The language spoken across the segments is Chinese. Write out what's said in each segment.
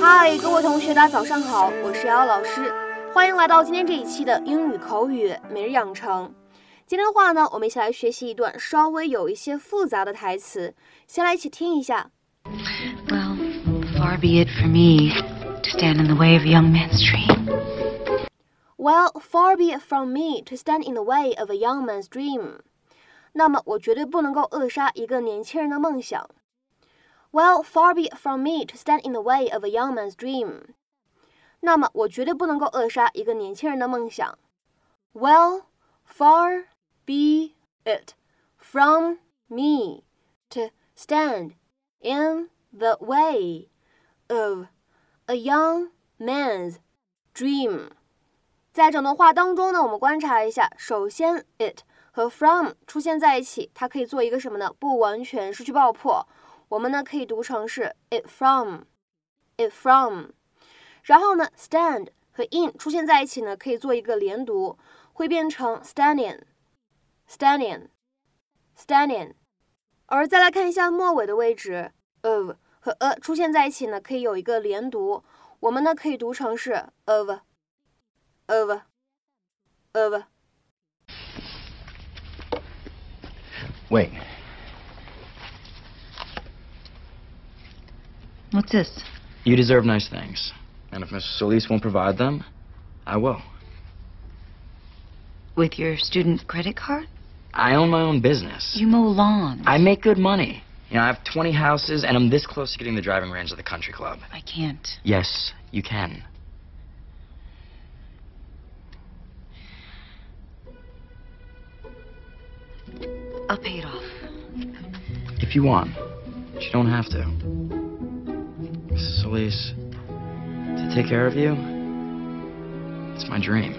嗨，各位同学，大家早上好，我是瑶瑶老师，欢迎来到今天这一期的英语口语每日养成。今天的话呢，我们一起来学习一段稍微有一些复杂的台词，先来一起听一下。Well, far be it from me to stand in the way of a young man's dream. Well, far be it from me to stand in the way of a young man's dream. 那么，我绝对不能够扼杀一个年轻人的梦想。Well, far be it from me to stand in the way of a young man's dream. 那么，我绝对不能够扼杀一个年轻人的梦想。Well, far be it from me to stand in the way of a young man's dream. 在整段话当中呢，我们观察一下，首先 it 和 from 出现在一起，它可以做一个什么呢？不完全失去爆破，我们呢可以读成是 it from，it from。然后呢，stand 和 in 出现在一起呢，可以做一个连读，会变成 standing，standing，standing。而再来看一下末尾的位置，of 和 a 出现在一起呢，可以有一个连读，我们呢可以读成是 of。of of Wait. What's this? You deserve nice things. And if Mrs. Solis won't provide them, I will. With your student credit card? I own my own business. You mow lawns. I make good money. You know, I have 20 houses, and I'm this close to getting the driving range of the country club. I can't. Yes, you can. I'll pay it off. If you want. But you don't have to. Mrs. Solis, to take care of you, it's my dream.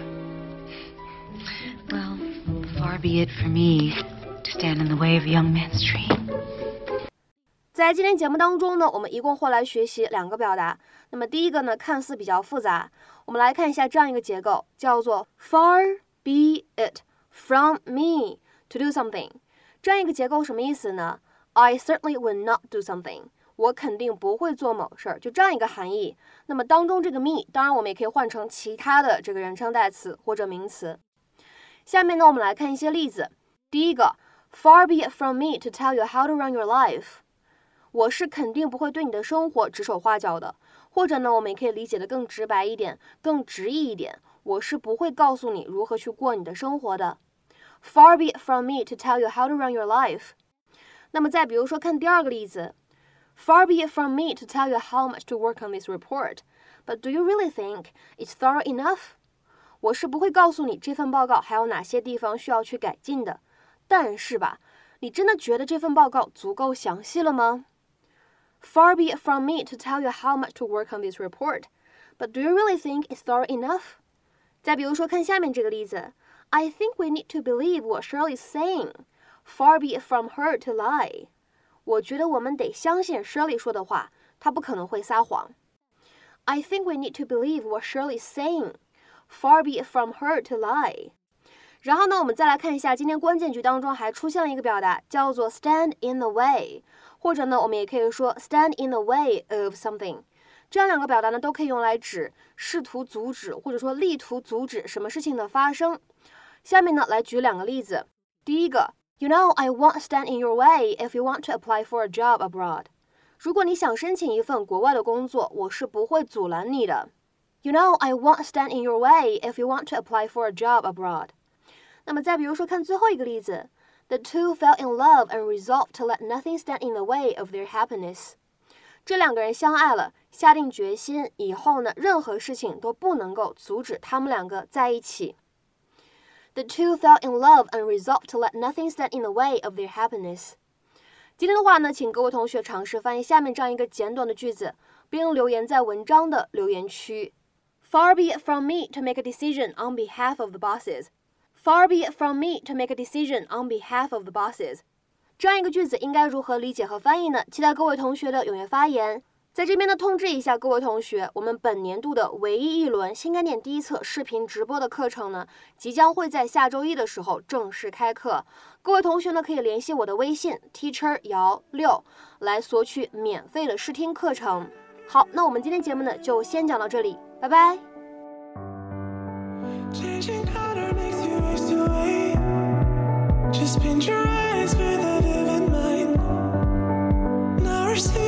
Well, far be it from me to stand in the way of a young man's dream. 在今天节目当中呢，我们一共会来学习两个表达。那么第一个呢，看似比较复杂，我们来看一下这样一个结构，叫做 Far be it from me to do something。这样一个结构什么意思呢？I certainly will not do something。我肯定不会做某事儿，就这样一个含义。那么当中这个 me，当然我们也可以换成其他的这个人称代词或者名词。下面呢，我们来看一些例子。第一个，Far be it from me to tell you how to run your life。我是肯定不会对你的生活指手画脚的，或者呢，我们也可以理解的更直白一点、更直译一点。我是不会告诉你如何去过你的生活的。Far be it from me to tell you how to run your life。那么再比如说，看第二个例子，Far be it from me to tell you how much to work on this report。But do you really think it's thorough enough？我是不会告诉你这份报告还有哪些地方需要去改进的。但是吧，你真的觉得这份报告足够详细了吗 ？Far be it from me to tell you how much to work on this report, but do you really think it's thorough enough? 再比如说，看下面这个例子，I think we need to believe what Shirley is saying. Far be it from her to lie. 我觉得我们得相信 Shirley 说的话，她不可能会撒谎。I think we need to believe what Shirley is saying. Far be it from her to lie. 然后呢，我们再来看一下今天关键句当中还出现了一个表达，叫做 stand in the way。或者呢，我们也可以说 stand in the way of something，这样两个表达呢都可以用来指试图阻止或者说力图阻止什么事情的发生。下面呢来举两个例子。第一个，You know I won't stand in your way if you want to apply for a job abroad。如果你想申请一份国外的工作，我是不会阻拦你的。You know I won't stand in your way if you want to apply for a job abroad。那么再比如说，看最后一个例子。The two fell in love and resolved to let nothing stand in the way of their happiness. 这两个人相爱了，下定决心以后呢，任何事情都不能够阻止他们两个在一起。The two fell in love and resolved to let nothing stand in the way of their happiness. 今天的话呢，请各位同学尝试翻译下面这样一个简短的句子，并留言在文章的留言区。Far be it from me to make a decision on behalf of the bosses. Far be it from me to make a decision on behalf of the bosses。这样一个句子应该如何理解和翻译呢？期待各位同学的踊跃发言。在这边呢，通知一下各位同学，我们本年度的唯一一轮新概念第一册视频直播的课程呢，即将会在下周一的时候正式开课。各位同学呢，可以联系我的微信 teacher 姚六来索取免费的试听课程。好，那我们今天节目呢，就先讲到这里，拜拜。Just paint your eyes with a vivid mind. Now we're receive.